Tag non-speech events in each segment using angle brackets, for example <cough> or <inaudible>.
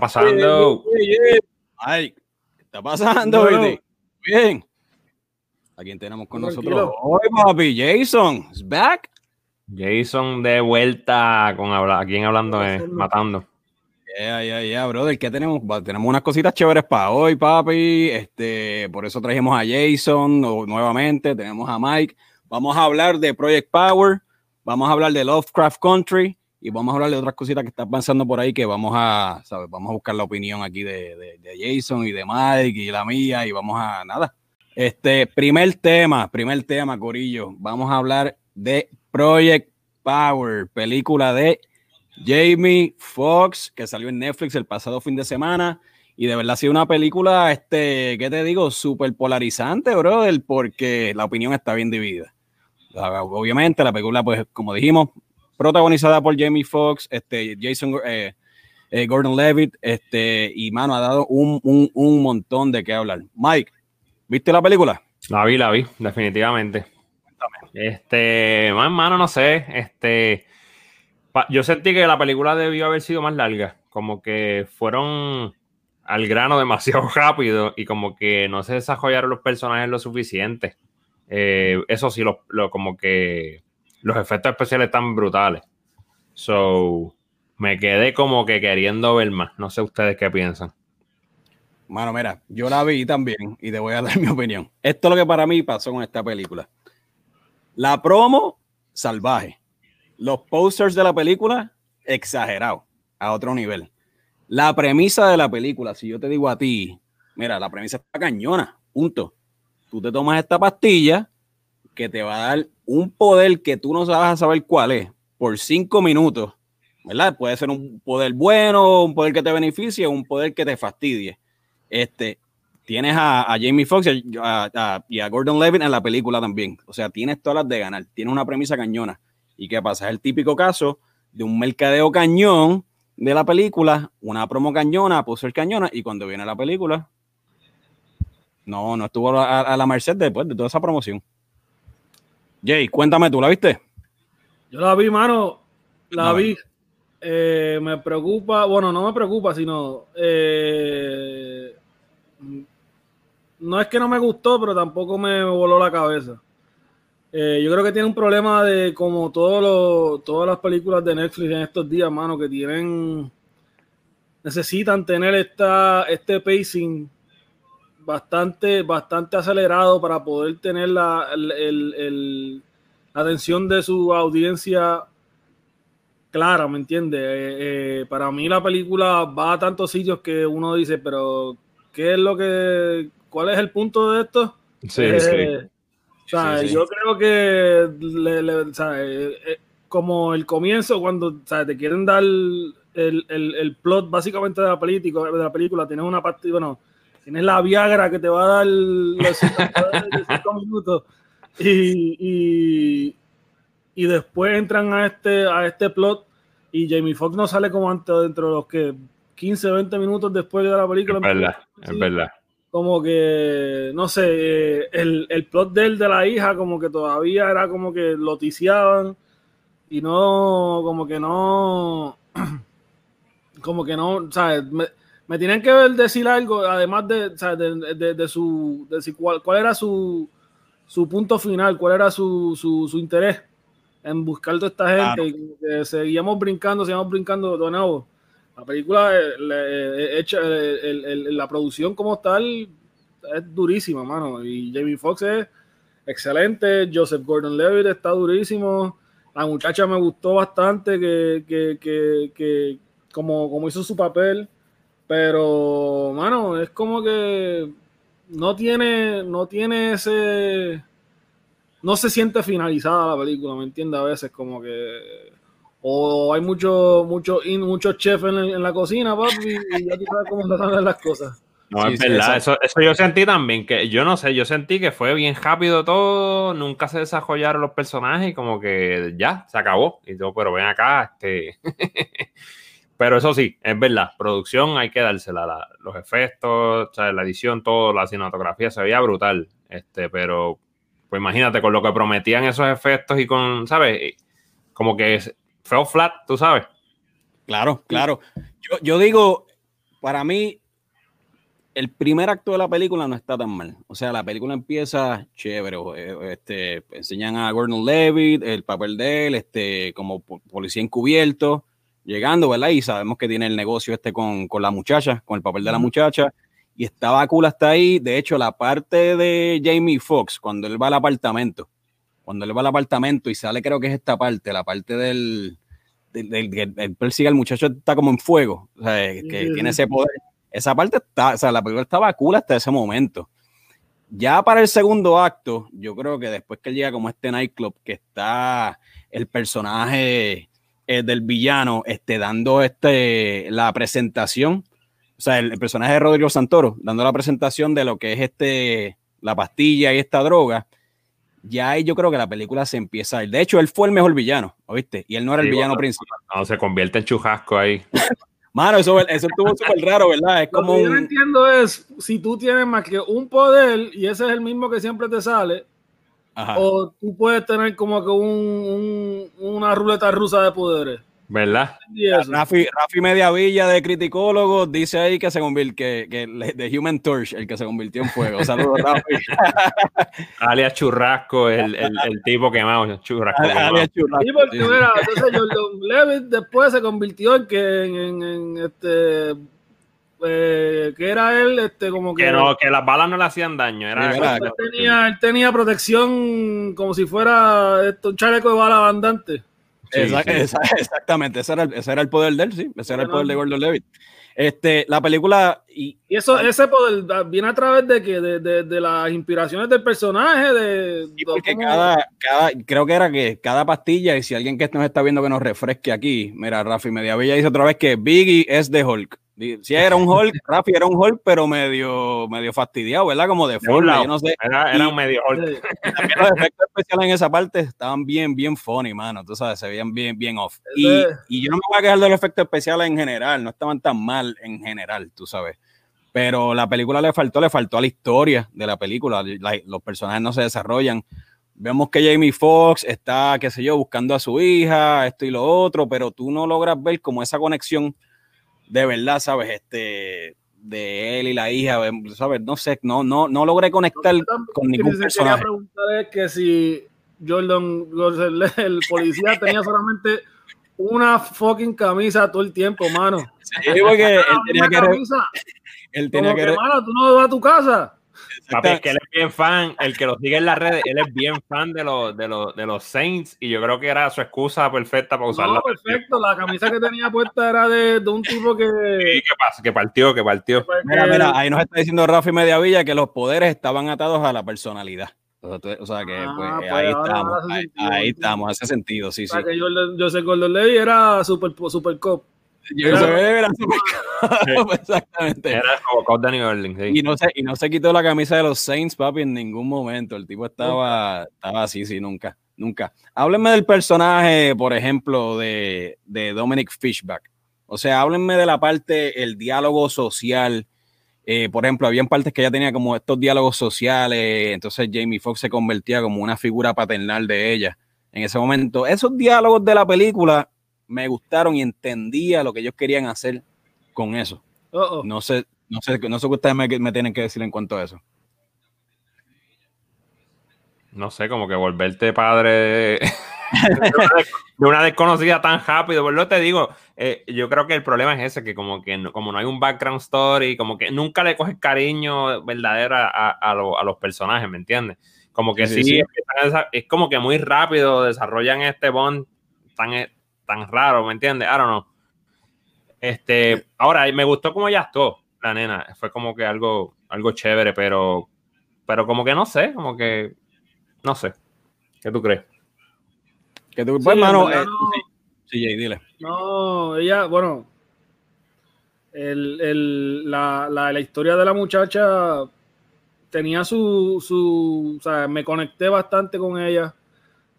Eje, ¿qué está pasando? Ay, ¿qué está pasando? Bien. ¿A quién tenemos con nosotros hoy, papi? Jason, ¿es back? Jason de vuelta con habla, aquí hablando, eh, matando. Ya, ya, ya, brother, ¿qué tenemos? Tenemos unas cositas chéveres para hoy, papi. Este, por eso trajimos a Jason nuevamente, tenemos a Mike. Vamos a hablar de Project Power, vamos a hablar de Lovecraft Country y vamos a hablar de otras cositas que están pasando por ahí que vamos a, ¿sabes? Vamos a buscar la opinión aquí de, de, Jason y de Mike y la mía y vamos a, nada. Este, primer tema, primer tema, Corillo. Vamos a hablar de Project Power, película de Jamie Foxx, que salió en Netflix el pasado fin de semana. Y de verdad ha sido una película, este, ¿qué te digo? Súper polarizante, brother, porque la opinión está bien dividida. Obviamente, la película, pues, como dijimos, protagonizada por Jamie Foxx, este, Jason eh, eh, Gordon Levitt, este, y mano, ha dado un, un, montón de qué hablar. Mike, ¿viste la película? La vi, la vi, definitivamente. Este, más mano, no sé, este, yo sentí que la película debió haber sido más larga, como que fueron al grano <laughs> demasiado rápido y como que no se desarrollaron los personajes lo suficiente. Eh, eso sí, lo, como que los efectos especiales están brutales. So, me quedé como que queriendo ver más. No sé ustedes qué piensan. Mano, mira, yo la vi también y te voy a <laughs> dar mi opinión. Esto es lo que para mí pasó con esta película. La promo, salvaje. Los posters de la película, exagerado, a otro nivel. La premisa de la película, si yo te digo a ti, mira, la premisa está cañona, punto. Tú te tomas esta pastilla que te va a dar un poder que tú no sabes a saber cuál es por cinco minutos, ¿verdad? Puede ser un poder bueno, un poder que te beneficie, un poder que te fastidie. Este, tienes a, Jamie Foxx y a, Gordon Levitt en la película también. O sea, tienes todas las de ganar. Tienes una premisa cañona. ¿Y qué pasa? Es el típico caso de un mercadeo cañón de la película, una promo cañona, el cañona, y cuando viene la película, no, no estuvo a, la merced después de toda esa promoción. Jay, cuéntame, ¿tú la viste? Yo la vi, mano, la vi. Eh, me preocupa, bueno, no me preocupa, sino eh, no es que no me gustó, pero tampoco me voló la cabeza. Eh, yo creo que tiene un problema de como todos todas las películas de Netflix en estos días, mano, que tienen necesitan tener esta, este pacing bastante, bastante acelerado para poder tener la, el, atención de su audiencia clara, ¿me entiendes? Eh, eh, para mí la película va a tantos sitios que uno dice, pero ¿qué es lo que, cuál es el punto de esto? Sí, sí yo creo que eh, eh, como el comienzo, cuando te quieren dar el, el, plot básicamente de la, película, de la película, tienes una parte, bueno, tienes la Viagra que te va a dar los cinco minutos y, y, después entran a este, a este plot y Jamie Foxx no sale como antes dentro de los que 15, 20 minutos después de la película. Es verdad, es verdad como que, no sé, el, el plot de él de la hija, como que todavía era como que loticiaban y no, como que no, <clears throat> como que no, ¿sabes? Me, me tienen que ver decir algo, además de, de, de, su, cuál, cuál era su, su punto final, cuál era su, su, su interés en buscar toda esta gente. Y seguíamos brincando, seguíamos brincando de nuevo la película eh, hecha, la producción como tal es durísima, mano. Y Jamie Foxx es excelente. Joseph Gordon Levitt está durísimo. La muchacha me gustó bastante que, que, como, como hizo su papel. Pero, mano, es como que no tiene, no tiene ese. No se siente finalizada la película, ¿me entiendes? A veces, como que o hay muchos mucho, mucho chefs en, la cocina, papi, y ya tú sabes cómo están las cosas. No, es verdad, eso, eso, yo sentí también, que yo no sé, yo sentí que fue bien rápido todo, nunca se desarrollaron los personajes y como que ya, se acabó. Y yo, pero ven acá, este... <laughs> pero eso sí, es verdad, producción hay que dársela, los efectos, la edición, todo, la cinematografía se veía brutal, este, pero pues imagínate con lo que prometían esos efectos y con, ¿sabes? Como que feo flat, tú sabes. Claro, claro. Yo, yo digo, para mí, el primer acto de la película no está tan mal. O sea, la película empieza chévere. eh, Este, enseñan a Gordon Levitt, el papel de él, este, como po- policía encubierto, llegando, ¿verdad? Y sabemos que tiene el negocio este con, con la muchacha, con el papel de la muchacha. Y estaba cool hasta ahí. De hecho, la parte de Jamie Foxx, cuando él va al apartamento, cuando él va al apartamento y sale, creo que es esta parte, la parte del, del, del- persigue al muchacho, está como en fuego, o sea, que Sí, tiene ese poder. Esa parte está, o sea, la película estaba cool hasta ese momento. Ya para el segundo acto, yo creo que después que él llega como este nightclub, que está el personaje eh, del villano este, dando este, la presentación, o sea, el, el personaje de Rodrigo Santoro, dando la presentación de lo que es este, la pastilla y esta droga, ya ahí yo creo que la película se empieza a ir. De hecho, él fue el mejor villano, ¿oíste? Y él no era el Sí, villano bueno. principal. No, se convierte en chujasco ahí. <laughs> Mano, eso, eso estuvo súper raro, ¿verdad? Es Lo como que yo no un... entiendo es si tú tienes más que un poder y ese es el mismo que siempre te sale, Ajá. o tú puedes tener como que un, un- una ruleta rusa de poderes. ¿Verdad? Rafi, Rafi Mediavilla de Criticólogo dice ahí que se convirtió, que, que de Human Torch, el que se convirtió en fuego. <laughs> Saludos, Rafi. Alias Churrasco, el, el, el tipo quemado. Churrasco quemado. Alias Churrasco. Sí, porque mira, entonces Jordan Levitt después se convirtió en que en, en- en, este eh, que era él este como que, Que, no, que las balas no le hacían daño. Era ¿verdad? él tenía, él tenía protección como si fuera esto, un chaleco de bala andante. Sí, sí. exactamente, ese era, el, ese era el poder de él, sí. Ese era el poder de Gordon Levitt. Este, la película, y Y eso, ese poder viene a través de que de, de, de las inspiraciones del personaje, de, Sí, porque cada, creo que era que cada pastilla, y si alguien que nos está viendo que nos refresque aquí, mira, Rafi Mediavilla dice otra vez que Biggie es de Hulk. Si era un Hulk, <laughs> Rafi era un Hulk, pero medio, medio fastidiado, ¿verdad? Como de forma, yo no sé. Era, era un medio Hulk. Sí. También los efectos especiales en esa parte estaban bien, bien funny, mano. Tú sabes, se veían bien, bien off. Y, y yo no me voy a quejar de los efectos especiales en general, no estaban tan mal en general, tú sabes. Pero la película le faltó, le faltó a la historia de la película. La- los personajes no se desarrollan. Vemos que Jamie Foxx está, qué sé yo, buscando a su hija, esto y lo otro, pero tú no logras ver como esa conexión de verdad, ¿sabes? Este, de él y la hija, ¿sabes? No sé, no, no, no logré conectar con ningún que se quería personaje. preguntar es que si Jordan, el policía, tenía solamente una fucking camisa todo el tiempo, mano. Sí, porque él tenía que, camisa, él tenía como que, que, re- mano, tú no vas a tu casa. Papi, es que él es bien fan, el que lo sigue en las redes, él es bien fan de los, de los, de los Saints y yo creo que era su excusa perfecta para usarla. No, perfecto. La camisa que tenía puesta era de, de un tipo que. Sí, ¿Qué pasa? Que partió, que partió. pues, Mira, que- mira, ahí nos está diciendo Rafi Mediavilla que los poderes estaban atados a la personalidad. O sea, tú- o sea que Ah, pues, pues, ahí ahora- estamos, ahí, sentido, ahí estamos, hace sentido, sí, o sí. sea, que Jordan- Joseph Gordon Levy era super, super cop. Yo se ve, <laughs> Exactamente. Era como Danny Orling, sí. Y no, se, y no se quitó la camisa de los Saints, papi, en ningún momento. El tipo estaba, estaba así, sí, nunca, nunca. Háblenme del personaje, por ejemplo, de, de Dominic Fishback. O sea, háblenme de la parte, el diálogo social. Eh, por ejemplo, habían partes que ella tenía como estos diálogos sociales, entonces Jamie Foxx se convertía como una figura paternal de ella en ese momento. Esos diálogos de la película me gustaron y entendía lo que ellos querían hacer con eso. Oh, oh. No sé, no sé, no sé qué ustedes me, me tienen que decir en cuanto a eso. No sé, como que volverte padre de, <laughs> de una, de una desconocida tan rápido. Por lo te digo, eh, yo creo que el problema es ese, que como que no, como no hay un background story, como que nunca le coges cariño verdadero a, a, lo- a los personajes, ¿me entiendes? Como que Sí, sí, sí. desa- es como que muy rápido desarrollan este bond tan, tan raro, ¿me entiendes? I don't know. Este, ahora, me gustó como ella actuó, la nena. Fue como que algo, algo chévere, pero, pero como que no sé, como que, no sé. ¿Qué tú crees? Que tú, Sí, pues, en mano, eh, no- sí, sí, Jay, dile. No, ella, bueno, el, el- la, la, la historia de la muchacha tenía su, su, o sea, me conecté bastante con ella.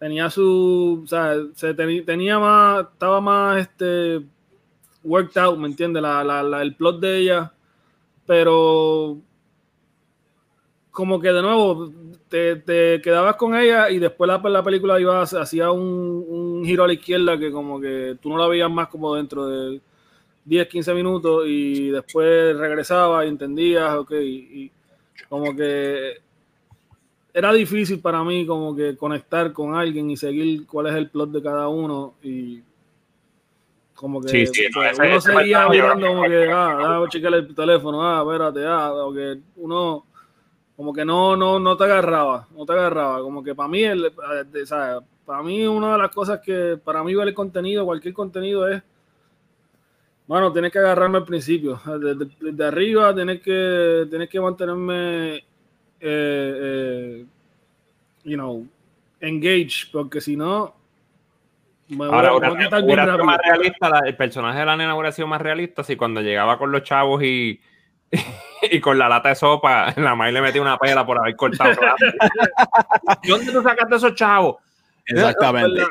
Tenía su, o sea, se tenía más, estaba más, este, worked out, ¿me entiendes? La, la, la- el plot de ella, pero como que de nuevo te, te quedabas con ella y después la, la película iba hacía un, un giro a la izquierda que como que tú no la veías más como dentro de 10, 15 minutos y después regresaba y entendías, ok, y como que era difícil para mí como que conectar con alguien y seguir cuál es el plot de cada uno y como que Sí, sí, ese- uno ese seguía mirando como que- ah, déjame chequear el teléfono, ah, espérate, ah, o que uno como que no, no, no te agarraba, no te agarraba, como que para mí, el, eh, sea, para mí una de las cosas que para mí ver el contenido, cualquier contenido es bueno, tienes que agarrarme al principio. Desde, desde arriba tienes que, tienes que mantenerme, eh, eh, you know, engaged, porque si no, me voy, Ahora, a- me hubiera, voy a quitar bien hubiera sido rápido. más realista, la- el personaje de la nena hubiera sido más realista si cuando llegaba con los chavos y, <laughs> y con la lata de sopa, <laughs> la madre le metía una pela por haber cortado. ¿De <laughs> ¿Dónde tú sacaste esos chavos? Exactamente.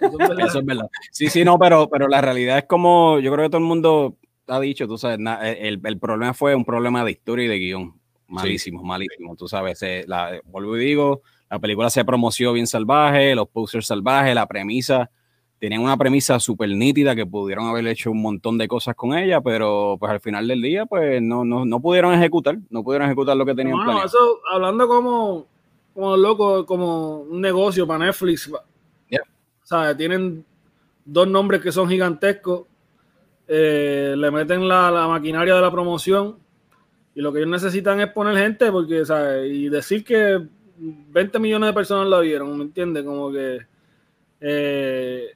Eso es verdad. Eso es verdad. Sí, sí, no, pero, pero la realidad es como yo creo que todo el mundo ha dicho, tú sabes, na- el, el problema fue un problema de historia y de guion. Malísimo, malísimo. Tú sabes, eh, la, vuelvo y digo, la película se promoció bien salvaje, los posters salvajes, la premisa, tenían una premisa súper nítida que pudieron haber hecho un montón de cosas con ella, pero pues al final del día, pues no, no, no pudieron ejecutar, no pudieron ejecutar lo que tenían Hermano, planeado. eso, hablando como, como loco, como un negocio para Netflix. Yeah. ¿sabes? Tienen dos nombres que son gigantescos. eh, le meten la, la maquinaria de la promoción. Y lo que ellos necesitan es poner gente, porque, ¿sabes? Y decir que 20 millones de personas la vieron, ¿me entiendes? Como que. eh,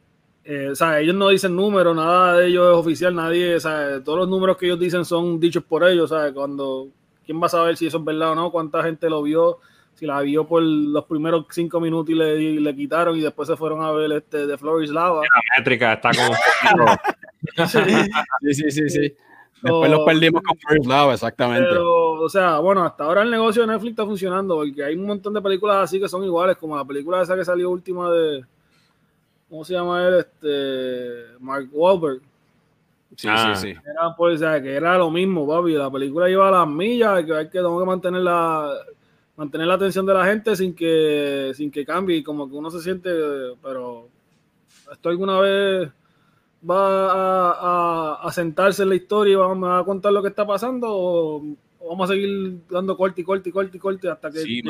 eh, o sea, ellos no dicen números, nada de ellos es oficial, nadie, o sea, todos los números que ellos dicen son dichos por ellos, ¿sabes? Cuando, ¿quién va a saber si eso es verdad o no? ¿Cuánta gente lo vio? Si la vio por los primeros cinco minutos y le, y le quitaron y después se fueron a ver este de Floris Lava. La métrica está como <laughs> Sí, sí, sí, sí. Después los perdimos con First Love, exactamente. Pero, o sea, bueno, hasta ahora el negocio de Netflix está funcionando porque hay un montón de películas así que son iguales, como la película esa que salió última de. ¿Cómo se llama él? Este. Mark Wahlberg. Sí, Ah. sí, sí. Era, pues, o sea, que era lo mismo, papi. La película iba a las millas, que hay que, tengo que mantener la, mantener la atención de la gente sin que, sin que cambie. Y como que uno se siente, pero esto alguna vez va a, a- a sentarse en la historia y va, me va a contar lo que está pasando o, o vamos a seguir dando corte y corte y corte y corte hasta que Sí.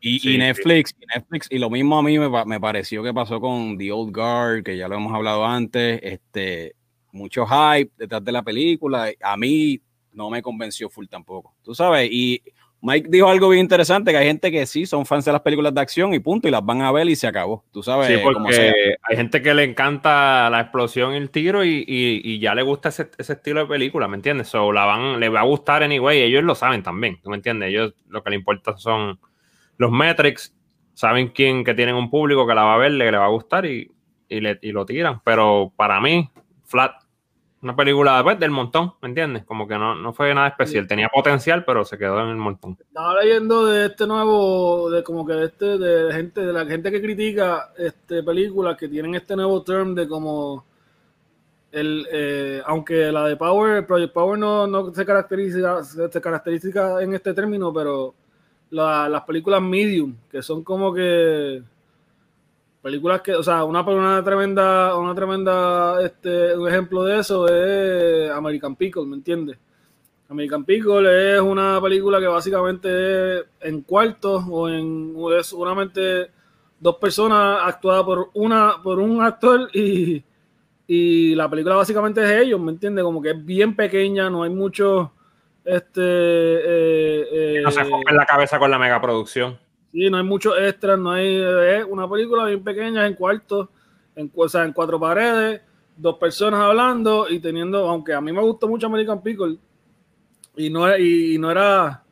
Y, Sí, y Netflix, y Netflix, y lo mismo a mí me, me pareció que pasó con The Old Guard, que ya lo hemos hablado antes, este, mucho hype detrás de la película, a mí no me convenció full tampoco, tú sabes, y Mike dijo algo bien interesante, que hay gente que sí son fans de las películas de acción y punto, y las van a ver y se acabó, tú sabes, Sí, porque hay gente que le encanta la explosión y el tiro y, y- y ya le gusta ese, ese estilo de película, ¿me entiendes? So, la van, le va a gustar anyway, ellos lo saben también, ¿tú me entiendes? Ellos lo que le importa son los metrics, saben quién que tienen un público que la va a ver, le, le va a gustar y, y, le, y lo tiran, pero para mí, flat, una película pues, del montón, ¿me entiendes? Como que no, no fue nada especial, tenía potencial, pero se quedó en el montón. Estaba leyendo de este nuevo, de como que de este, de gente, de la gente que critica este películas que tienen este nuevo term de como el, eh, aunque la de Power, Project Power no, no se caracteriza, se, se caracteriza en este término, pero la- las películas medium, que son como que películas que, o sea, una, una tremenda, una tremenda, este, un ejemplo de eso es American Pickle, ¿me entiendes? American Pickle es una película que básicamente es en cuartos o en es solamente dos personas actuadas por una por un actor y, y la película básicamente es ellos, ¿me entiendes? Como que es bien pequeña, no hay mucho este eh, No se eh, en la cabeza con la megaproducción. Sí, no hay muchos extras, no hay es una película bien pequeña en cuartos, en, o sea, en cuatro paredes, dos personas hablando y teniendo, aunque a mí me gustó mucho American Pickle y no y, y no era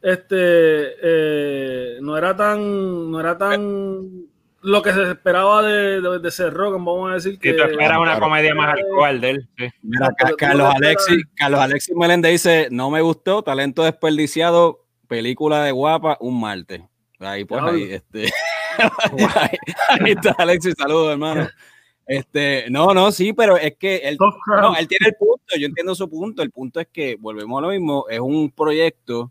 este eh, no era tan no era tan lo que se esperaba de, de, de ser Rogan, vamos a decir que tú esperas una claro. comedia más actual de él, sí. Mira, pero Carlos Alexis, Carlos Alexis Meléndez dice, no me gustó, talento desperdiciado, película de guapa, un martes. Ahí pues ahí, este, <laughs> ahí, ahí está Alexis, saludos hermano. Este, no, no, sí, pero es que él, no, él tiene el punto, yo entiendo su punto, el punto es que, volvemos a lo mismo, es un proyecto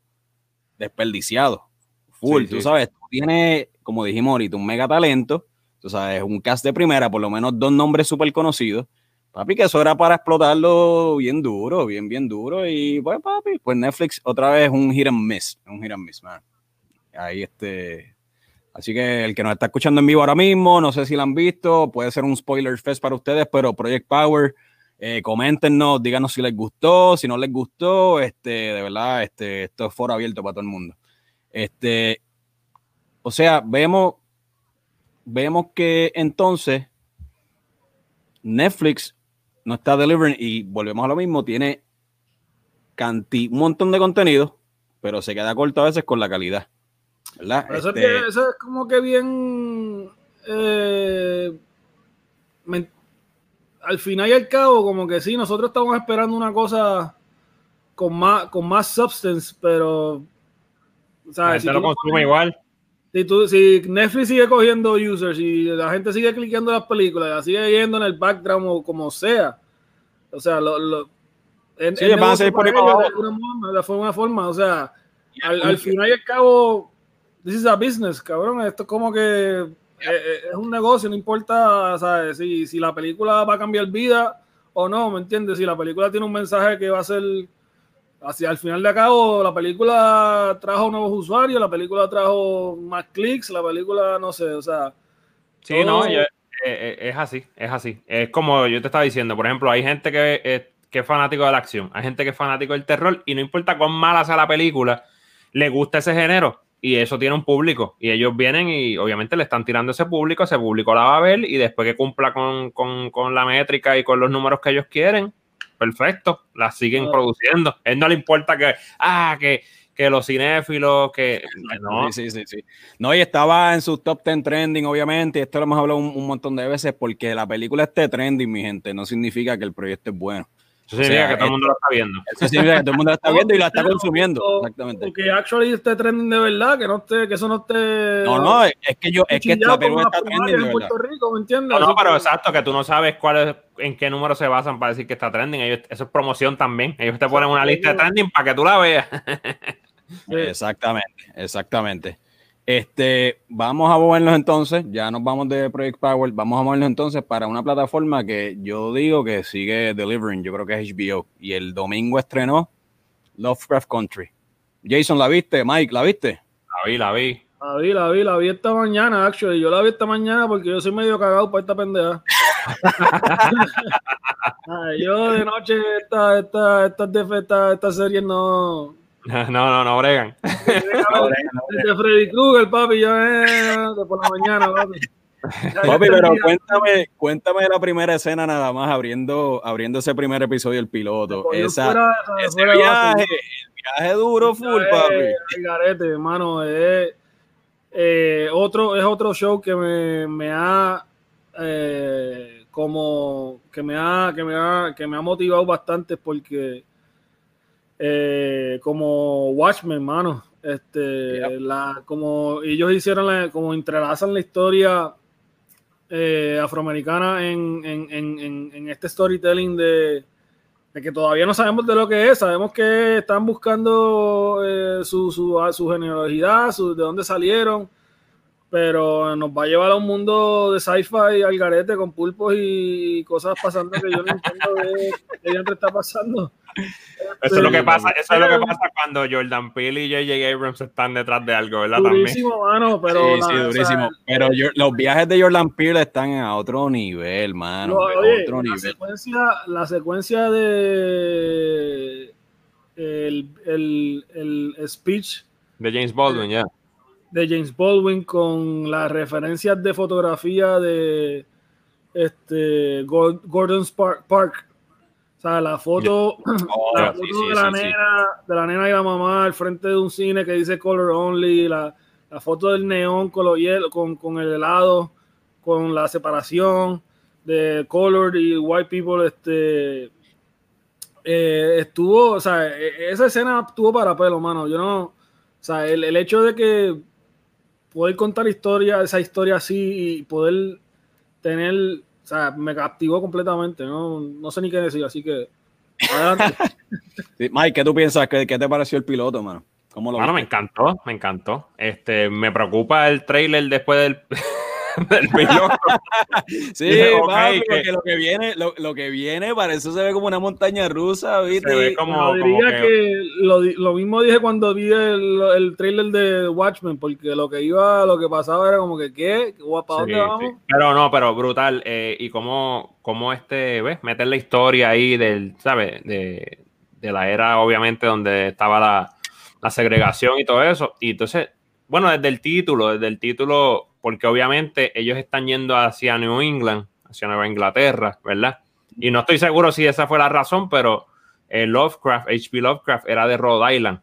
desperdiciado, full, Sí, tú sí. sabes, tú tienes, como dijimos ahorita, un mega talento, tú sabes, un cast de primera, por lo menos dos nombres súper conocidos, Papi, que eso era para explotarlo bien duro, bien, bien duro. Y pues, papi, pues Netflix otra vez un hit and miss, un hit and miss, man. Ahí este. Así que el que nos está escuchando en vivo ahora mismo, no sé si lo han visto, puede ser un spoiler fest para ustedes, pero Project Power, eh, coméntenos, díganos si les gustó, si no les gustó, este, de verdad, este, esto es foro abierto para todo el mundo. Este, o sea, vemos, vemos que entonces Netflix no está delivering y volvemos a lo mismo, tiene canti un montón de contenido, pero se queda corto a veces con la calidad. ¿Verdad? Eso, Este, es, eso es como que bien. eh, al final y al cabo, como que sí, nosotros estamos esperando una cosa con más, con más substance, pero. ¿sabes? gente Si, lo tú no consume pones- igual. si, tú- si Netflix sigue cogiendo users y la gente sigue cliqueando las películas, la sigue yendo en el background o como sea, o sea, lo, lo, Sí, es van a seguir por ahí ellos de alguna forma, de alguna forma, o sea, al, final y al cabo, this is a business, cabrón. Esto es como que eh, eh, es un negocio, no importa, ¿sabes? Si, si la película va a cambiar vida o no, ¿me entiendes? Si la película tiene un mensaje que va a ser hacia al final de cabo, la película trajo nuevos usuarios, la película trajo más clics, la película, no sé, o sea, Sí, todo- no, yo- eh, eh, es así, es así. Es como yo te estaba diciendo, por ejemplo, hay gente que, eh, que es fanático de la acción, hay gente que es fanático del terror y no importa cuán mala sea la película, le gusta ese género y eso tiene un público y ellos vienen y obviamente le están tirando ese público, ese público la va a ver y después que cumpla con, con- con la métrica y con los números que ellos quieren, perfecto, la siguen produciendo. A él no le importa que, ah, que, que los cinéfilos, que no, Sí, sí, sí, sí. No, y estaba en su top 10 trending, obviamente. y Esto lo hemos hablado un, un montón de veces porque la película esté trending, mi gente, no significa que el proyecto es bueno. Eso significa o sea, que todo el mundo lo está viendo. Eso significa que todo el mundo lo está viendo y lo está consumiendo. Exactamente. o que actually esté trending de verdad, que no esté, que eso no esté. No, no, es que yo, es que la película como está trending, de en verdad. Puerto Rico, ¿me entiendes? No, no, pero exacto, que tú no sabes cuál es, en qué número se basan para decir que está trending. Ellos, eso es promoción también. Ellos te ponen una lista de trending para que tú la veas. <laughs> Sí. Exactamente, exactamente. Este, vamos a movernos entonces, ya nos vamos de Project Power, vamos a movernos entonces para una plataforma que yo digo que sigue delivering, yo creo que es HBO, y el domingo estrenó Lovecraft Country. Jason, ¿la viste? Mike, ¿la viste? La vi, la vi. La vi, la vi, la vi esta mañana, actually. Yo la vi esta mañana porque yo soy medio cagado para esta pendeja. <laughs> Ay, yo de noche esta, esta, estas de- esta, esta serie no. <laughs> No, no, no, bregan. <laughs> Desde Freddy Krueger, papi, yo eh, de por la mañana, papi. Papi, pero cuéntame, cuéntame de la primera escena nada más, abriendo, abriendo ese primer episodio del piloto. Esa, fuera- ese viaje, el viaje duro full, Eh, papi. el garete, hermano. Es, eh, otro, es otro show que me, me ha eh, como que me ha, que me ha, que me ha motivado bastante porque eh, como Watchmen, hermano. Este, la, como ellos hicieron la, como entrelazan la historia eh, afroamericana en, en, en, este storytelling de, de que todavía no sabemos de lo que es, sabemos que están buscando eh, su, su, su genealogía, su, de dónde salieron, pero nos va a llevar a un mundo de sci-fi al garete con pulpos y cosas pasando que yo no entiendo de qué está pasando. <laughs> Eso es lo que pasa, eso es lo que pasa cuando Jordan Peele y J.J. Abrams están detrás de algo, ¿verdad? También. Durísimo, mano, pero sí, sí, la- o sea, durísimo. Pero yo- los viajes de Jordan Peele están a otro nivel, mano. Oye, otro la nivel. secuencia, la secuencia de el, el, el speech De James Baldwin, ya. de James Baldwin con las referencias de fotografía de este Gor- Gordon Spark- Park. O sea, la foto, <clears throat> Oh, la sí, foto sí, de, la sí, nena, de la nena y la mamá al frente de un cine que dice color only, la, la foto del neón con, los hielo, con, con el helado, con la separación de colored y white people, este eh, estuvo, o sea, e- esa escena estuvo para pelo, mano. Yo no, o sea, el, el hecho de que poder contar historia, esa historia así y poder tener, sea, me captivó completamente, no, no sé ni qué decir, así que adelante. <laughs> Sí, Mike, ¿qué tú piensas? ¿Qué, qué te pareció el piloto, mano? ¿Cómo lo Bueno, me viste? encantó, me encantó. Este, me preocupa el trailer después del, <laughs> del <laughs> sí, <laughs> porque lo que viene, lo, lo, que viene, para eso se ve como una montaña rusa, ¿viste? Se ve como, diría que, lo, lo, mismo dije cuando vi el, el, trailer de Watchmen, porque lo que iba, lo que pasaba era como que, ¿qué? ¿Para dónde vamos? Pero no, pero brutal. Eh, y cómo, cómo este, ¿ves? Meter la historia ahí del, ¿sabes? De, de la era, obviamente, donde estaba la, la segregación y todo eso. Y entonces, bueno, desde el título, desde el título, porque obviamente ellos están yendo hacia New England, hacia Nueva Inglaterra, ¿verdad? Y no estoy seguro si esa fue la razón, pero el Lovecraft, H.P. Lovecraft, era de Rhode Island.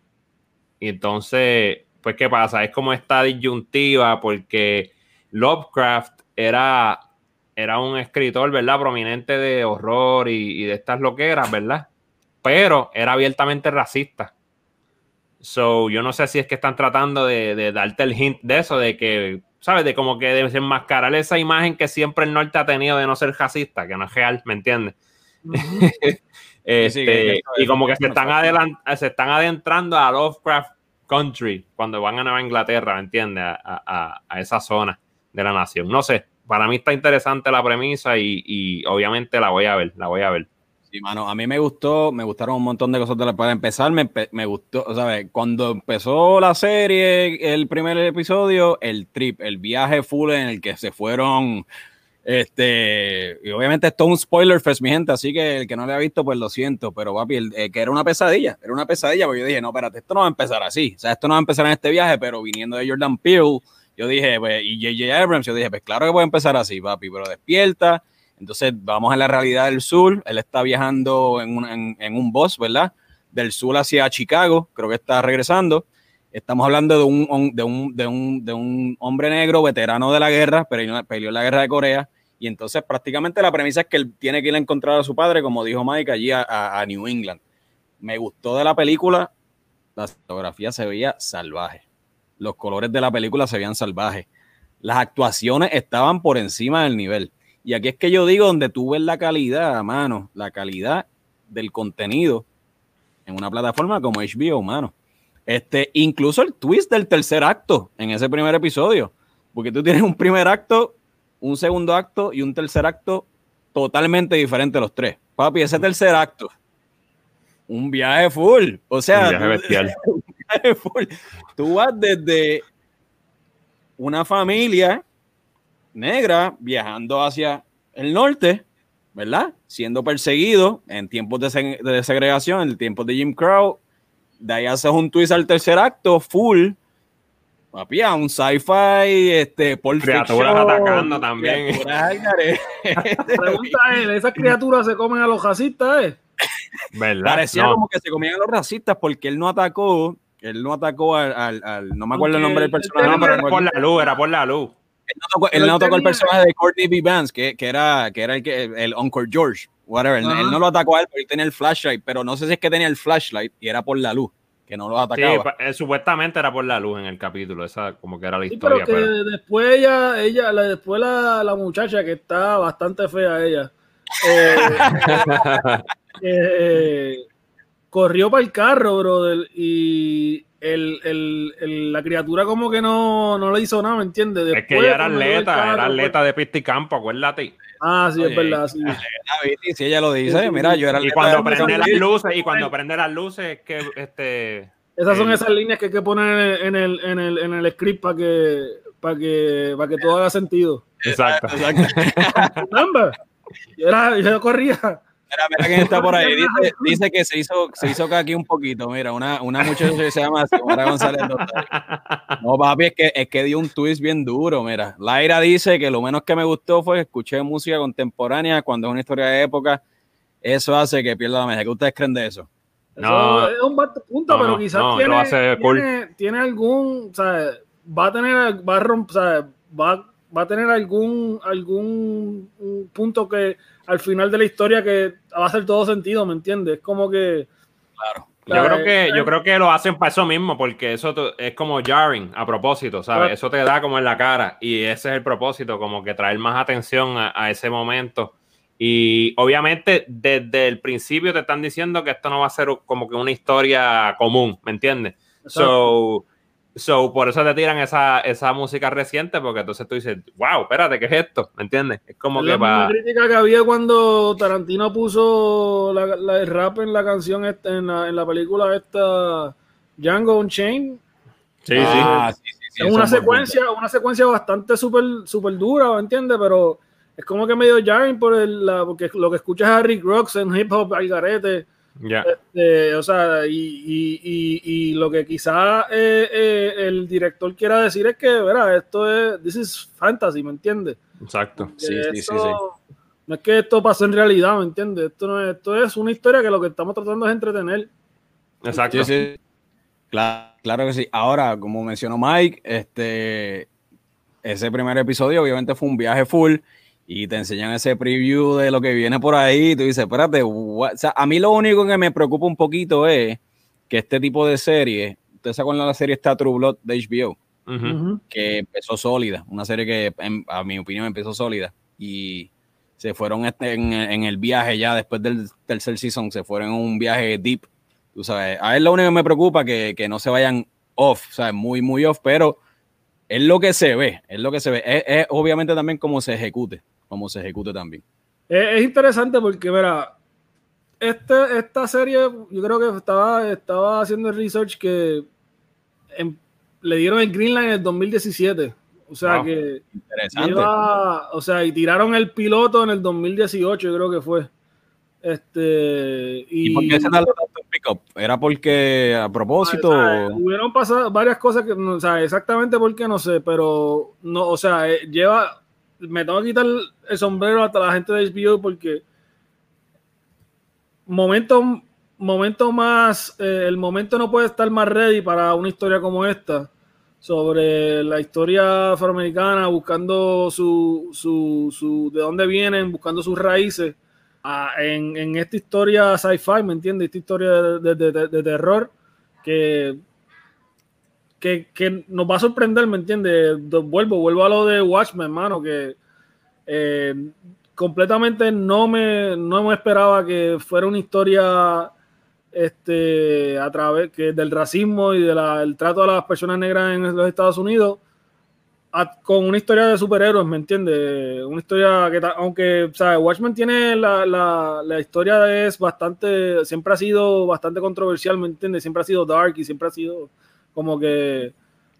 Y entonces, pues, ¿qué pasa? Es como esta disyuntiva, porque Lovecraft era, era un escritor, ¿verdad? Prominente de horror y, de estas loqueras, ¿verdad? Pero era abiertamente racista. So, yo no sé si es que están tratando de, darte el hint de eso, de que, ¿sabes? De como que desenmascarar esa imagen que siempre el norte ha tenido de no ser racista, que no es real, ¿me entiendes? <laughs> Este, y como que se están, se están adentrando a Lovecraft Country cuando van a Nueva Inglaterra, ¿me entiendes? A, esa zona de la nación. No sé, para mí está interesante la premisa y, y obviamente la voy a ver, la voy a ver. Mano, a mí me gustó, me gustaron un montón de cosas. Para empezar, me, me gustó, ¿sabes? Cuando empezó la serie, el primer episodio, el trip, el viaje full en el que se fueron, este, y obviamente esto es un spoiler fest, mi gente, así que el que no le ha visto, pues lo siento, pero papi, eh, que era una pesadilla, era una pesadilla, porque yo dije, no, espérate, esto no va a empezar así, o sea, esto no va a empezar en este viaje, pero viniendo de Jordan Peele, yo dije, pues, y J.J. Abrams, yo dije, pues claro que puede empezar así, papi, pero despierta, entonces vamos a la realidad del sur. Él está viajando en un, en, un bus, ¿verdad? Del sur hacia Chicago, creo que está regresando. Estamos hablando de un, de un, de un, de un hombre negro, veterano de la guerra, peleó, peleó en la guerra de Corea. Y entonces prácticamente la premisa es que él tiene que ir a encontrar a su padre, como dijo Mike, allí a, a New England. Me gustó de la película, la fotografía se veía salvaje. Los colores de la película se veían salvajes. Las actuaciones estaban por encima del nivel. Y aquí es que yo digo donde tú ves la calidad, mano, la calidad del contenido en una plataforma como HBO, mano. Este, incluso el twist del tercer acto en ese primer episodio. Porque tú tienes un primer acto, un segundo acto y un tercer acto totalmente diferente los tres. Papi, ese tercer acto, un viaje full. O sea, un viaje bestial. <laughs> un viaje full. Tú vas desde una familia negra viajando hacia el norte, ¿verdad? Siendo perseguido en tiempos de, segregación, en tiempos de Jim Crow. De ahí haces un twist al tercer acto, full. Papi, un sci-fi, este, por Criaturas atacando también. <laughs> Pregunta él, ¿esas criaturas se comen a los racistas, eh? ¿Verdad? Parecía como que se comían a los racistas porque él no atacó, él no atacó al, no me acuerdo el nombre del personaje. pero era por la luz, era por la luz. Él no tocó, el personaje de Courtney B. Vance, que, que, era, que era el, que, el Uncle George, whatever. Él, no lo atacó a él porque él tenía el flashlight, pero no sé si es que tenía el flashlight y era por la luz, que no lo atacaba. Sí, eh, supuestamente era por la luz en el capítulo, esa como que era la historia. Pero que después ella, ella, después la, la, muchacha que está bastante fea ella, eh, <laughs> eh, corrió para el carro, brother, y el, el, el, la criatura como que no, no le hizo nada, ¿me entiendes? es que ella era atleta, era atleta de pista y campo, acuérdate. Ah, sí, es verdad, sí. Si ella lo dice, mira, yo era Y cuando prende las luces, y cuando prende las luces, que este. Esas son esas líneas que hay que poner en el, en el, en el script para que, para que, para que todo haga sentido. Exacto. Exacto. Era, yo corría. Mira, mira quién está por ahí. <laughs> Dice, dice, que se hizo, se hizo aquí un poquito. Mira, una, una muchacha que se llama Xiomara González. No, papi, es que, es que dio un twist bien duro. Mira, Laira dice que lo menos que me gustó fue que escuché música contemporánea cuando es una historia de época. Eso hace que pierda la media. ¿Qué ustedes creen de eso? No, es un punto, pero quizás tiene, tiene, tiene, algún, o sea, va a tener, va a romper, o sea, va, va a tener algún, algún punto que al final de la historia que va a hacer todo sentido, ¿me entiendes? Es como que... Claro. Yo creo que, yo creo que lo hacen para eso mismo, porque eso es como jarring a propósito, ¿sabes? Eso te da como en la cara y ese es el propósito, como que traer más atención a, ese momento. Y obviamente desde el principio te están diciendo que esto no va a ser como que una historia común, ¿me entiendes? So, So, por eso te tiran esa, esa música reciente, porque entonces tú dices, wow, espérate, ¿qué es esto? ¿Me entiendes? Es como Es que la para. crítica que había cuando Tarantino puso la, la- el rap en la canción esta, en la, en la película esta Django Unchained. Sí, Ah, sí, sí, sí, es una secuencia, una secuencia bastante súper super dura, ¿me entiendes? Pero es como que medio jarring por el, la, porque lo que escuchas a Rick Rocks en hip hop al garete. Sí. Ya. Eh, o sea, y, y- y- y lo que quizá eh, eh, el director quiera decir es que, verá, esto es, this is fantasy, ¿me entiendes? Exacto. Sí, sí, sí, esto- No es que esto pasó en realidad, ¿me entiendes? Esto, no es, esto es una historia que lo que estamos tratando es entretener. Exacto. Sí, sí. Claro, claro que sí. Ahora, como mencionó Mike, este, ese primer episodio obviamente fue un viaje full y te enseñan ese preview de lo que viene por ahí. Y tú dices, espérate, what? O sea, a mí lo único que me preocupa un poquito es que este tipo de serie, usted se acuerdan de la serie está True Blood de HBO, Ujú. Ujú. que empezó sólida, una serie que en- a mi opinión empezó sólida y se fueron este- en, en el viaje ya después del tercer season, se fueron en un viaje deep, tú sabes, a él lo único que me preocupa que, que no se vayan off, o sea, muy, muy off, pero es lo que se ve, es lo que se ve, es, es obviamente también cómo se ejecute, cómo se ejecute también. Es, es interesante porque, mira, este, esta serie, yo creo que estaba, estaba haciendo el research que em- le dieron el Greenland en el 2017. O sea Wow. que Interesante. lleva, o sea, y tiraron el piloto en el 2018, yo creo que fue. Este, y, ¿Y por qué se tardó tanto en pick up? ¿Era porque a propósito? O sea, hubieron pasado varias cosas que o sea, exactamente por qué no sé, pero no, o sea, eh, lleva, me tengo que quitar el sombrero hasta la gente de HBO porque momento, momento más, eh, el momento no puede estar más ready para una historia como esta sobre la historia afroamericana, buscando su, su, su de dónde vienen, buscando sus raíces. en, en esta historia sci-fi, ¿me entiendes? Esta historia de, de- de- de terror que, que, nos va a sorprender, ¿me entiendes? Vuelvo, vuelvo a lo de Watchmen, hermano, que eh, completamente no me, no me esperaba que fuera una historia este, a través que del racismo y del trato a las personas negras en los Estados Unidos con una historia de superhéroes, ¿me entiendes? Una historia que, aunque, ¿sabes? Watchmen tiene la, la, la historia es bastante, siempre ha sido bastante controversial, ¿me entiendes? Siempre ha sido dark y siempre ha sido como que,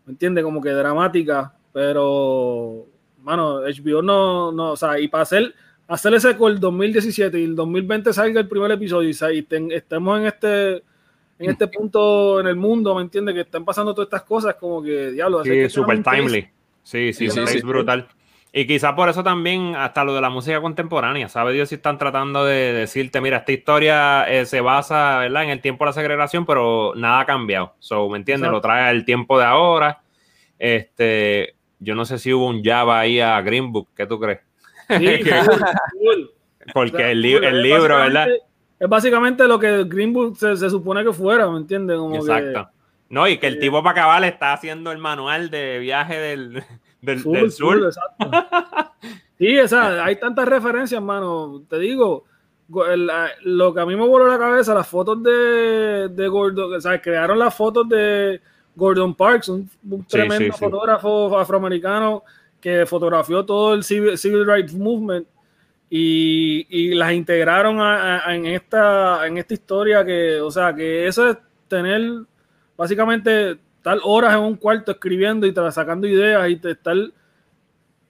¿me entiendes? Como que dramática, pero, mano, HBO no, no, o sea, y para hacer, hacer ese con el 2017 y el 2020 salga el primer episodio y, ten- estemos en este en este <laughs> punto en el mundo, ¿me entiendes? Que están pasando todas estas cosas, como que, diablo, Sí, taste. timely. Sí, sí, Sí, sí, taste sí. Y quizás por eso también hasta lo de la música contemporánea, ¿sabe Dios si están tratando de decirte, mira, esta historia eh, se basa, ¿verdad? En el tiempo de la segregación, pero nada ha cambiado. So, ¿me entiendes? Lo trae el tiempo de ahora. Este, yo no sé si hubo un Java ahí a Green Book, ¿qué tú crees? Sí, <laughs> cool, <laughs> cool. Porque O sea, el, li- el libro, ¿verdad? Es básicamente lo que Green Book se, se supone que fuera, ¿me entiendes? Exacto. No, y que el tipo para acabar está haciendo el manual de viaje del, del, del sur. exacto. Sí, o sea, <laughs> hay tantas referencias, mano. Te digo, el- lo que a mí me voló la cabeza, las fotos de, de Gordon, o sea, crearon las fotos de Gordon Parks, un, tremendo sí, sí. fotógrafo afroamericano que fotografió todo el civil, civil rights movement y, y las integraron a- a- en, esta, en esta historia que, o sea, que eso es tener básicamente estar horas en un cuarto escribiendo y sacando ideas y te- estar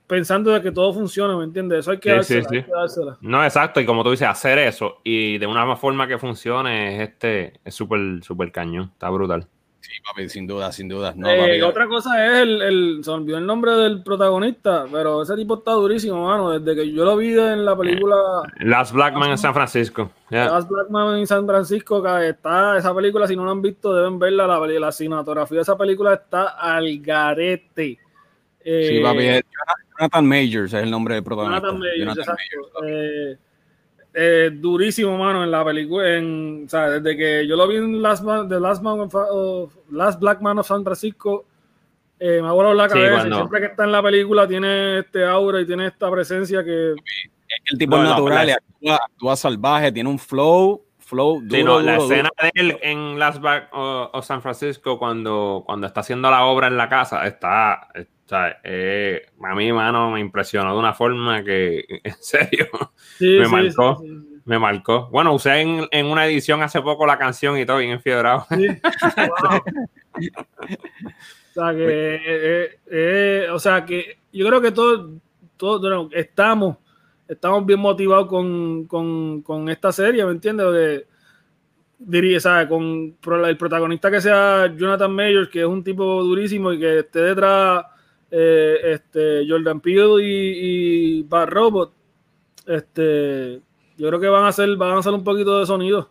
pensando de que todo funciona, ¿me entiendes? Eso hay que Sí, sí, dársela, sí. hay que dársela. No, exacto, y como tú dices, hacer eso y de una forma que funcione es este, es súper, súper cañón, está brutal. Sí, papi, sin duda, sin duda. No, Eh, papi, otra cosa es el, el, se olvidó el nombre del protagonista, pero ese tipo está durísimo, mano. Desde que yo lo vi en la película Last Blackman en San Francisco. Last Black Man en San Francisco, que está esa película, si no la han visto, deben verla. La, la cinematografía de esa película está al garete. Eh, Sí, papi, es Jonathan Majors es el nombre del protagonista. Jonathan Majors, Jonathan exacto. Majors, papi. Eh, durísimo, mano, en la película. En, o sea, desde que yo lo vi en Last, Man- The Last, Man of- of- Last Black Man of San Francisco, eh, me ha volado la Sí, cabeza. Siempre que está en la película tiene este aura y tiene esta presencia que el tipo No, natural, actúa salvaje, tiene un flow flow. sí, no, la escena de él en Las Vegas o, San Francisco cuando, cuando está haciendo la obra en la casa está, eh, a mí, mano, me impresionó de una forma que, <laughs> en serio, me marcó. me marcó. Bueno, usé en, en, una edición hace poco la canción y todo, bien enfiebrado. <laughs> o sea, que, eh, eh, o sea, que yo creo que todos, todos estamos, estamos bien motivados con, con, con esta serie, ¿me entiendes? diría, ¿sabes? Con el protagonista que sea Jonathan Majors, que es un tipo durísimo y que esté detrás eh, este, Jordan Peele y, y Bad Robot, este, yo creo que van a hacer, van a hacer un poquito de sonido.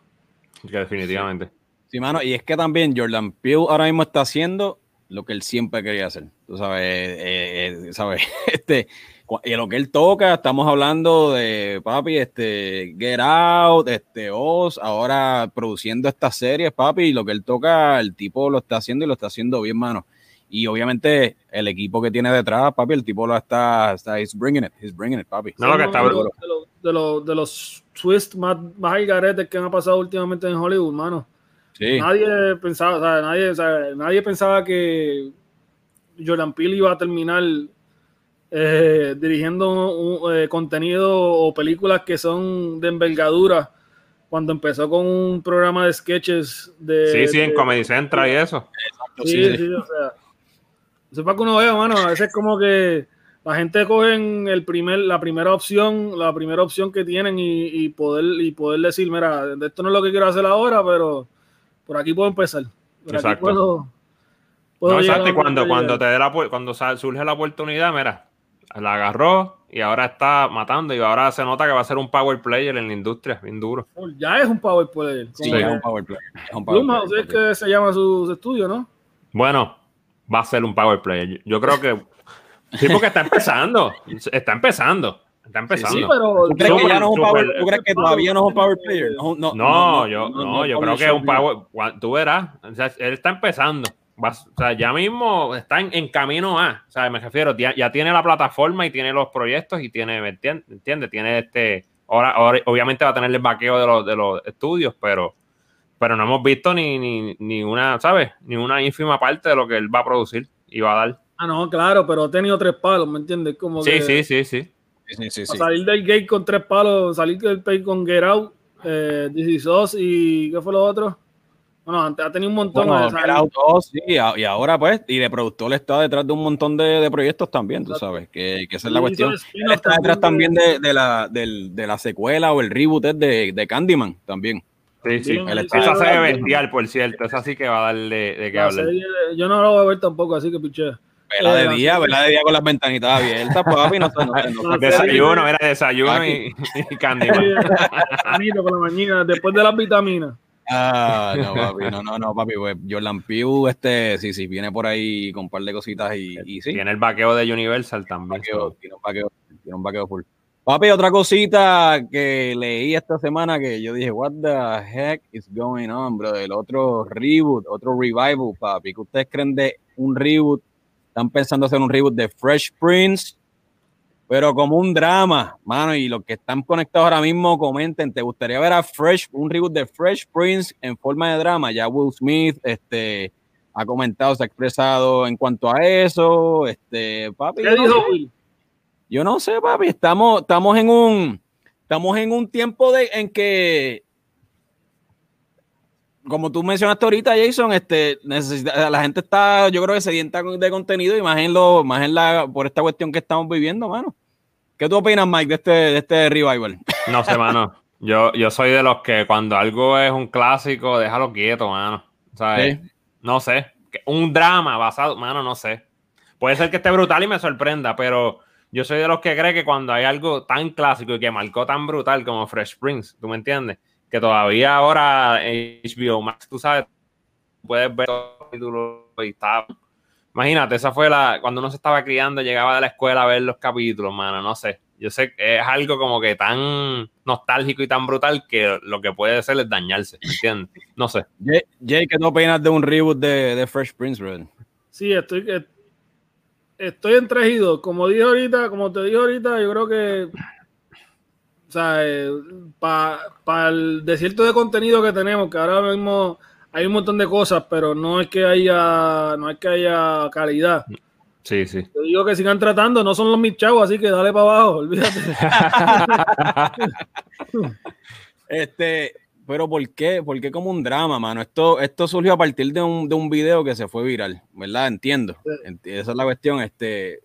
definitivamente. Sí, mano, y es que también Jordan Peele ahora mismo está haciendo lo que él siempre quería hacer. Tú sabes, eh, eh, sabes, <laughs> este, y lo que él toca, estamos hablando de papi, este, Get Out, este, Oz, ahora produciendo estas series, papi, y lo que él toca, el tipo lo está haciendo y lo está haciendo bien, mano. Y obviamente el equipo que tiene detrás, papi, el tipo lo está, está he's bringing it, he's bringing it, papi. No, lo que está de, los, de, los, de los twists más, más que han pasado últimamente en Hollywood, mano. Sí. Nadie pensaba, o sea, nadie, o sea, nadie pensaba que Jordan Peele iba a terminar eh, dirigiendo un, eh, contenido o películas que son de envergadura cuando empezó con un programa de sketches de... Sí, sí, de, en Comedy Central y eso. sí, sí, sí, o sea eso es para que uno vea, mano. A veces como que la gente coge el primer, la primera opción, la primera opción que tienen y, poder, y poder decir, mira, esto no es lo que quiero hacer ahora, pero por aquí puedo empezar. exacto. puedo, no, exacto. Cuando, cuando, te dé la, cuando surge la oportunidad, mira, la agarró y ahora está matando y ahora se nota que va a ser un power player en la industria, bien duro. Ya es un power player. Sí, ya es un power player. Es un power es que se llama su, estudio, ¿no? Bueno, va a ser un power player. Yo creo que sí, porque está empezando. Está empezando. Está empezando. Sí, pero ¿Tú crees que ya no es un power, ¿tú crees que todavía no es un power player? No, no, no, yo, no, yo creo que es un power. Tú verás. O sea, él está empezando. O sea, ya mismo está en, camino a. O sea, me refiero, ya, ya, tiene la plataforma y tiene los proyectos y tiene, ¿me entiendes? Tiene este. Ahora, ahora, obviamente va a tener el vaqueo de los, de los estudios, pero pero no hemos visto ni, ni, ni, una, ¿sabes? Ni una ínfima parte de lo que él va a producir y va a dar. Ah, no, claro, pero ha tenido tres palos, ¿me entiendes? Como sí, sí, sí, sí, sí, sí, salir del gate con tres palos, salir del pay con Get Out, eh, y ¿qué fue lo otro? Bueno, ha tenido un montón de Out sí, y ahora pues, y de productor está detrás de un montón de, de proyectos también, tú sabes, que, que esa es la cuestión. Él está detrás también de, de, la, de, de la secuela o el reboot de, de Candyman también. Sí, sí. esa se ve bestial, por cierto. Esa sí que va a darle de qué hablar. yo no lo voy a ver tampoco, así que piché. Vela de eh, día, vela de día con las ventanitas abiertas, papi. No, no, <laughs> desayuno, era desayuno y, y candy. con <laughs> la mañana, después de las vitaminas. Ah, no, papi, no, no, no, papi, pues Jordan Pew, este, sí, sí, viene por ahí con un par de cositas y, y sí. Tiene el vaqueo de Universal también. tiene un vaqueo, tiene un vaqueo full. Papi, otra cosita que leí esta semana que yo dije, what the heck is going on, bro? El otro reboot, otro revival, papi. ¿Qué ustedes creen de un reboot? Están pensando hacer un reboot de Fresh Prince, pero como un drama, mano. Y los que están conectados ahora mismo, comenten, ¿te gustaría ver a Fresh, un reboot de Fresh Prince en forma de drama? Ya Will Smith, este, ha comentado, se ha expresado en cuanto a eso. Este, papi. ¿Qué dijo Will? Yo no sé, papi, estamos, estamos en un estamos en un tiempo de en que como tú mencionaste ahorita, Jason, este, necesita, la gente está, yo creo que sedienta de contenido y más en lo, más en la, por esta cuestión que estamos viviendo, mano. ¿Qué tú opinas, Mike, de este, de este revival? <laughs> No sé, mano. Yo, yo soy de los que cuando algo es un clásico, déjalo quieto, mano. ¿Sabes? No sé. Un drama basado, mano, no sé. Puede ser que esté brutal y me sorprenda, pero yo soy de los que cree que cuando hay algo tan clásico y que marcó tan brutal como Fresh Prince, ¿tú me entiendes? Que todavía ahora HBO Max, tú sabes, puedes ver capítulos y está. Imagínate, esa fue la. Cuando uno se estaba criando, llegaba de la escuela a ver los capítulos, mano, no sé. Yo sé que es algo como que tan nostálgico y tan brutal que lo que puede ser es dañarse, ¿me entiendes? No sé. Jay, ¿qué no opinas de un reboot de, de Fresh Prince, bro? Sí, estoy, estoy entregido. Como dije ahorita, como te dije ahorita, yo creo que. O sea, para el desierto de contenido que tenemos, que ahora mismo hay un montón de cosas, pero no es que haya, no es que haya calidad. Sí, sí. Yo digo que sigan tratando, no son los mis chavos, así que dale para abajo, <laughs> olvídate. <laughs> este, pero ¿por qué? ¿Por qué como un drama, mano? Esto, esto surgió a partir de un, de un video que se fue viral, ¿verdad? Entiendo. Esa es la cuestión. Este,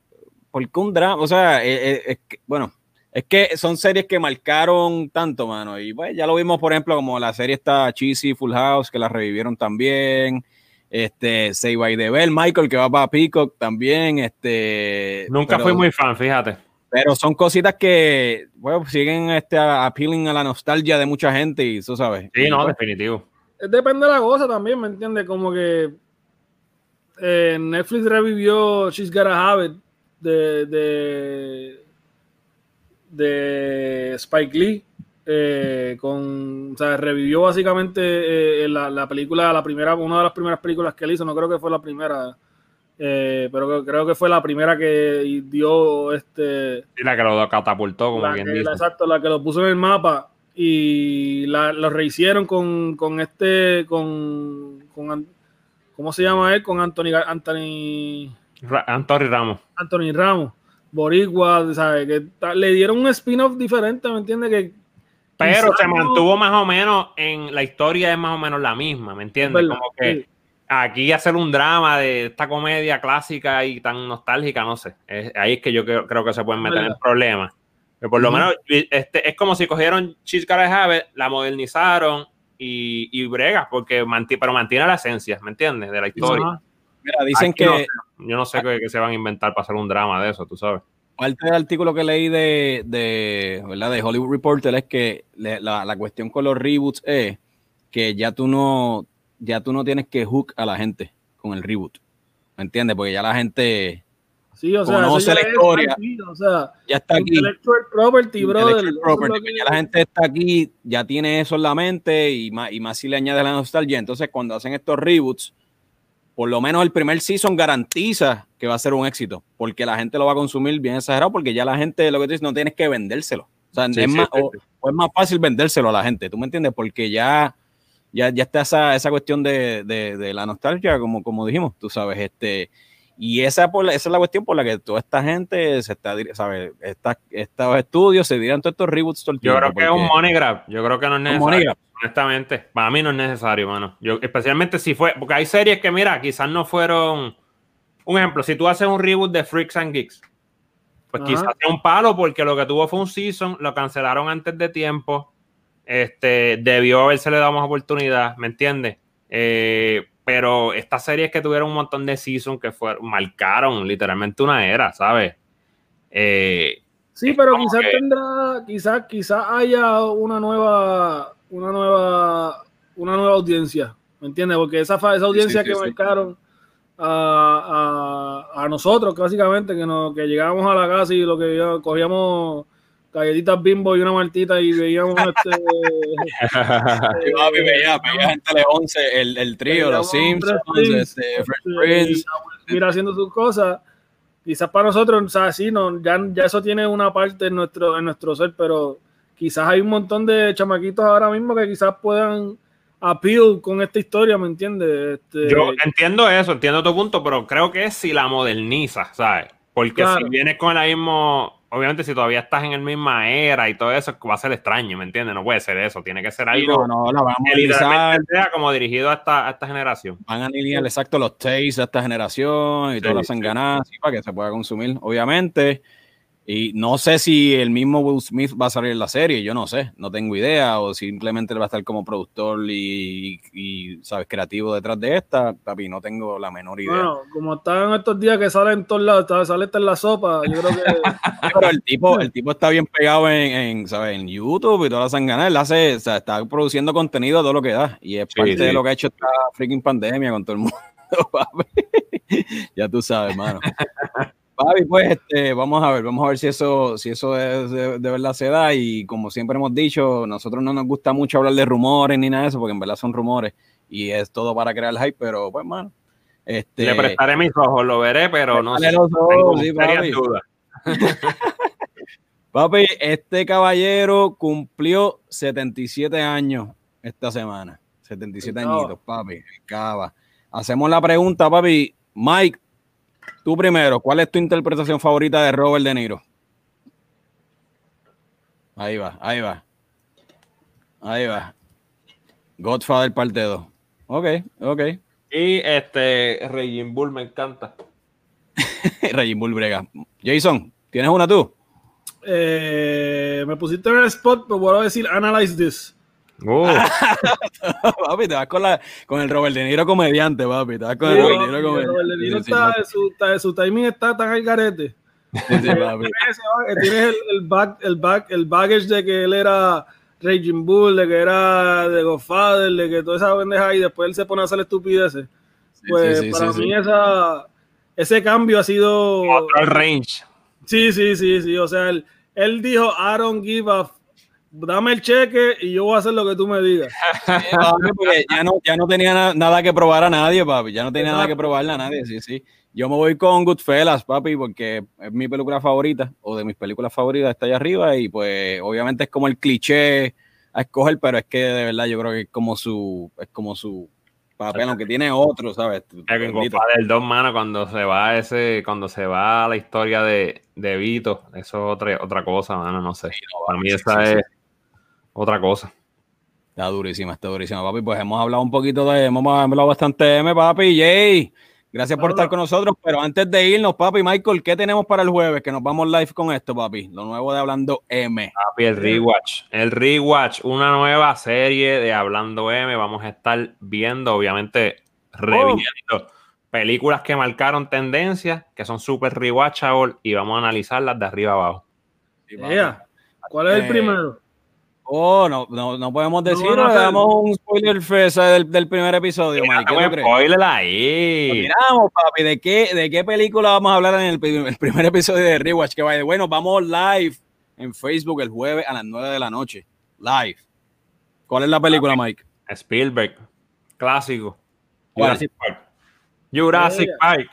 ¿Por qué un drama? O sea, eh, eh, es, bueno, es que son series que marcaron tanto, mano. Y pues ya lo vimos, por ejemplo, como la serie está Cheesy Full House, que la revivieron también. Este, Say by the Bell, Michael, que va para Peacock también. Este, Nunca fui muy fan, fíjate. Pero son cositas que, bueno, siguen este, appealing a la nostalgia de mucha gente y eso sabes. Sí, no, pues, definitivo. Depende de la cosa también, ¿me entiendes? Como que eh, Netflix revivió She's Gotta Have It de, de, de Spike Lee. Eh, con, o sea, revivió básicamente eh, la, la, película, la primera, una de las primeras películas que él hizo, no creo que fue la primera, eh, pero creo que fue la primera que dio este. Y la que lo catapultó, como bien dice. exacto, la que lo puso en el mapa y la, lo rehicieron con, con este, con, con, ¿cómo se llama él? Con Anthony, Anthony, Anthony Ramos. Anthony Ramos, Boricua, ¿sabes? Que le dieron un spin-off diferente, ¿me entiendes? Que pero se mantuvo más o menos en la historia es más o menos la misma, ¿me entiendes? Como que aquí hacer un drama de esta comedia clásica y tan nostálgica, no sé. ahí es que yo creo, que se pueden meter en problemas. Pero por lo menos este, es como si cogieron Cheese Have la modernizaron y, y brega, porque pero mantiene la esencia, ¿me entiendes? De la historia. Mira, dicen que. yo no sé qué, se van a inventar para hacer un drama de eso, tú sabes. Parte del artículo que leí de, de, ¿verdad? de Hollywood Reporter es que la, la cuestión con los reboots es que ya tú no ya tú no tienes que hook a la gente con el reboot. ¿Me entiendes? Porque ya la gente sí, o sea, conoce la historia. o sea, ya está aquí. Intellectual property, brother. Property, Ya la gente está aquí, ya tiene eso en la mente y más, y más si le añade la nostalgia. Entonces, cuando hacen estos reboots, por lo menos el primer season garantiza que va a ser un éxito, porque la gente lo va a consumir bien exagerado, porque ya la gente, lo que tú dices, no tienes que vendérselo. O sea, es, más, o, es más fácil vendérselo a la gente, ¿tú me entiendes? Porque ya ya, ya está esa, esa cuestión de, de, la nostalgia, como, como dijimos, tú sabes, este, y esa, por esa es la cuestión por la que toda esta gente se está, ¿sabes? estos estudios se dirán todos estos reboots todo el tiempo. Yo creo que es un money grab, yo creo que no es necesario. Honestamente, para mí no es necesario, mano. Yo, especialmente si fue, porque hay series que, mira, quizás no fueron. Un ejemplo, si tú haces un reboot de Freaks and Geeks, pues quizás sea un palo porque lo que tuvo fue un season, lo cancelaron antes de tiempo este, debió haberse le dado más oportunidad, ¿me entiendes? Eh, pero estas series que tuvieron un montón de seasons que fueron, marcaron literalmente una era, ¿sabes? Eh, sí, pero quizás tendrá, quizás, quizás haya una nueva, una nueva, una nueva audiencia, ¿me entiendes? Porque esa, esa audiencia que marcaron a, a, a, nosotros, básicamente, que, nos, que llegábamos a la casa y lo que cogíamos galletitas bimbo y una martita y veíamos <laughs> este. eh, veía, veía gente de 11, el, el trío, los Simpsons, este, Fresh Prince. Mira, haciendo sus cosas. Quizás para nosotros, o sea, sí, no, ya, ya eso tiene una parte en nuestro, en nuestro ser, pero quizás hay un montón de chamaquitos ahora mismo que quizás puedan appeal con esta historia, ¿me entiendes? Este... Yo entiendo eso, entiendo tu punto, pero creo que es si la moderniza, ¿sabes? Porque si vienes con el mismo obviamente si todavía estás en el misma era y todo eso, va a ser extraño, ¿me entiendes? No puede ser eso, tiene que ser algo no, no, que sea como dirigido a esta, a esta generación. Van a alinear exacto los tastes de esta generación y todas las enganadas para que se pueda consumir, obviamente. Y no sé si el mismo Will Smith va a salir en la serie, yo no sé, no tengo idea, o simplemente él va a estar como productor y, ¿sabes?, creativo detrás de esta, papi, no tengo la menor idea. Bueno, como están estos días que salen en todos lados, sale esta en la sopa, yo creo que... <laughs> Pero el tipo, el tipo está bien pegado en, ¿sabes?, en YouTube y todas las sanganas, él hace, o sea, está produciendo contenido a todo lo que da, y es parte de lo que ha hecho esta freaking pandemia con todo el mundo, <laughs> ya tú sabes, mano. Fabi, pues este, vamos a ver, vamos a ver si eso, si eso es de, verdad se da. Y como siempre hemos dicho, nosotros no nos gusta mucho hablar de rumores ni nada de eso, porque en verdad son rumores y es todo para crear el hype, pero pues, mano. Este, Le prestaré mis ojos, lo veré, pero no sé. Los ojos, sí, <laughs> Papi, este caballero cumplió 77 años esta semana. 77 añitos, papi. Cava. Hacemos la pregunta, papi. Mike, tú primero, ¿cuál es tu interpretación favorita de Robert De Niro? Ahí va, ahí va. Ahí va. Godfather parte 2. Ok, ok. Y este, Regin Bull me encanta. <laughs> Regin Bull brega. Jason, ¿tienes una tú? Eh, me pusiste en el spot, pero voy a decir analyze this. Uh. <laughs> papi, te vas con, la, con el Robert De Niro comediante, papi. Te vas con el Robert De Niro comediante. Robert De Niro está, su, su, timing está tan al garete. Tienes el, el, back, el, back, el baggage de que él era Raging Bull, de que era de Godfather, de que toda esa bendeja y después él se pone a hacer estupideces. Pues para mí esa, ese cambio ha sido... Otro range. Sí, sí, sí, sí. O sea, él, él dijo, I don't give a dame el cheque y yo voy a hacer lo que tú me digas. <laughs> ya no, ya no tenía nada que probar a nadie, papi. Ya no tenía nada que probarle a nadie, sí, sí. Yo me voy con Goodfellas, papi, porque es mi película favorita, o de mis películas favoritas, está allá arriba, y pues obviamente es como el cliché a escoger, pero es que de verdad yo creo que es como su, es como su papel, aunque tiene otro, ¿sabes? El dos manos cuando se va ese, cuando se va a la historia de, de Vito, eso es otra, otra cosa, mano, no sé. Para mí esa es otra cosa. Está durísima, está durísima, papi. Pues hemos hablado un poquito de, hemos hablado bastante de M, papi. Jay, gracias por estar con nosotros. Pero antes de irnos, papi, Michael, ¿qué tenemos para el jueves? Que nos vamos live con esto, papi. Lo nuevo de Hablando M. Papi, el rewatch. El rewatch, una nueva serie de Hablando M. Vamos a estar viendo, obviamente, reviendo películas que marcaron tendencias, que son súper rewatchable, y vamos a analizarlas de arriba abajo. ¿Cuál es el eh, primero? Oh, no, no, no podemos decir, le damos un spoiler del, del primer episodio, Mike. ¿Qué spoiler ahí. Pues miramos, papi, ¿de qué, ¿de qué película vamos a hablar en el, primer episodio de Rewatch? Que vaya, bueno, vamos live en Facebook el jueves a las 9 de la noche. Live. ¿Cuál es la película, Mike? Spielberg. Clásico. Jurassic Park. Jurassic Park.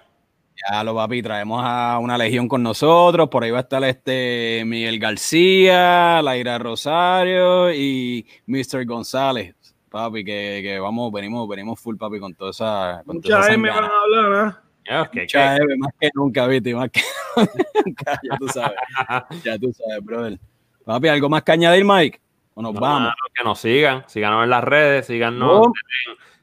Ya lo papi, traemos a una legión con nosotros. Por ahí va a estar este Miguel García, Laira Rosario y Mr. González. Papi, que, que vamos, venimos, venimos full, papi, con toda esa. Con Mucha M van a hablar, ¿eh? Okay, Mucha M, más que nunca, viste, más que nunca. ya tú sabes. ya tú sabes, brother. Papi, ¿algo más que añadir, Mike? O nos vamos. que nos sigan, síganos en las redes, síganos.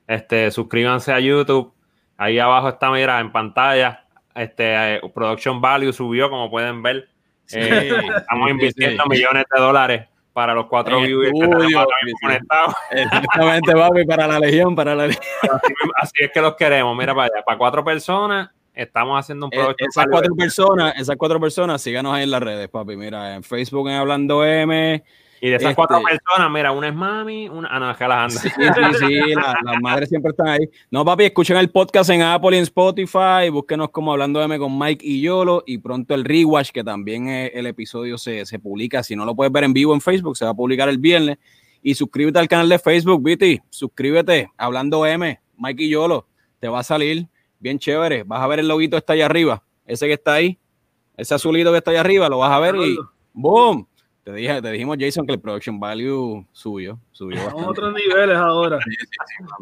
Este, suscríbanse a YouTube. Ahí abajo está, mira, en pantalla este, eh, Production Value subió, como pueden ver. Eh, estamos invirtiendo millones de dólares para los cuatro viewers que tenemos conectados. <laughs> Exactamente, papi, para la legión, para la legión. Así, es que los queremos. Mira, para, para cuatro personas, estamos haciendo un eh, Production Esas cuatro personas, esas cuatro personas, síganos ahí en las redes, papi. Mira, en Facebook en Hablando M, y de esas cuatro este personas, mira, una es mami, una. Ah, no, es que las anda. Sí, sí, sí, <laughs> las madres siempre están ahí. No, papi, escuchen el podcast en Apple y en Spotify. Búsquenos como hablando de M con Mike y Yolo. Y pronto el rewatch, que también el episodio se, se publica. Si no lo puedes ver en vivo en Facebook, se va a publicar el viernes. Y suscríbete al canal de Facebook, Viti. Suscríbete, hablando M, Mike y Yolo. Te va a salir bien chévere. Vas a ver el loguito que está ahí arriba. Ese que está ahí. Ese azulito que está ahí arriba, lo vas a ver y ¡boom! Te, dije, te dijimos, Jason, que el production value subió. subió Estamos a otros niveles ahora.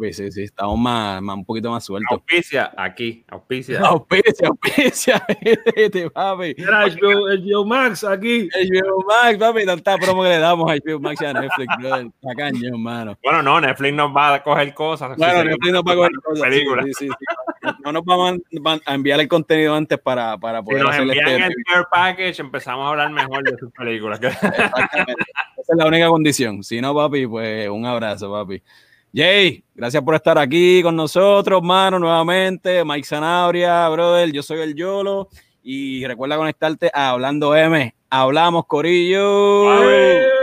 Sí, sí, sí, estamos más, más, un poquito más sueltos. Auspicia aquí, auspicia. Auspicia, auspicia. <laughs> este, papi. Era HBO, Max aquí. HBO Max, papi, tanta promo que le damos a HBO Max y a Netflix, Está cañón, hermano. Bueno, no, Netflix nos va a coger cosas. Bueno, Netflix nos va a coger cosas. Películas. Sí, sí, no nos vamos a enviar el contenido antes para, para poder si nos envían este el tier package, empezamos a hablar mejor de sus películas. <laughs> Exactamente. Esa es la única condición. Si no, papi, pues un abrazo, papi. Jay, gracias por estar aquí con nosotros, mano, nuevamente. Mike Zanabria, brother, yo soy el Yolo. Y recuerda conectarte a Hablando M. Hablamos, Corillo.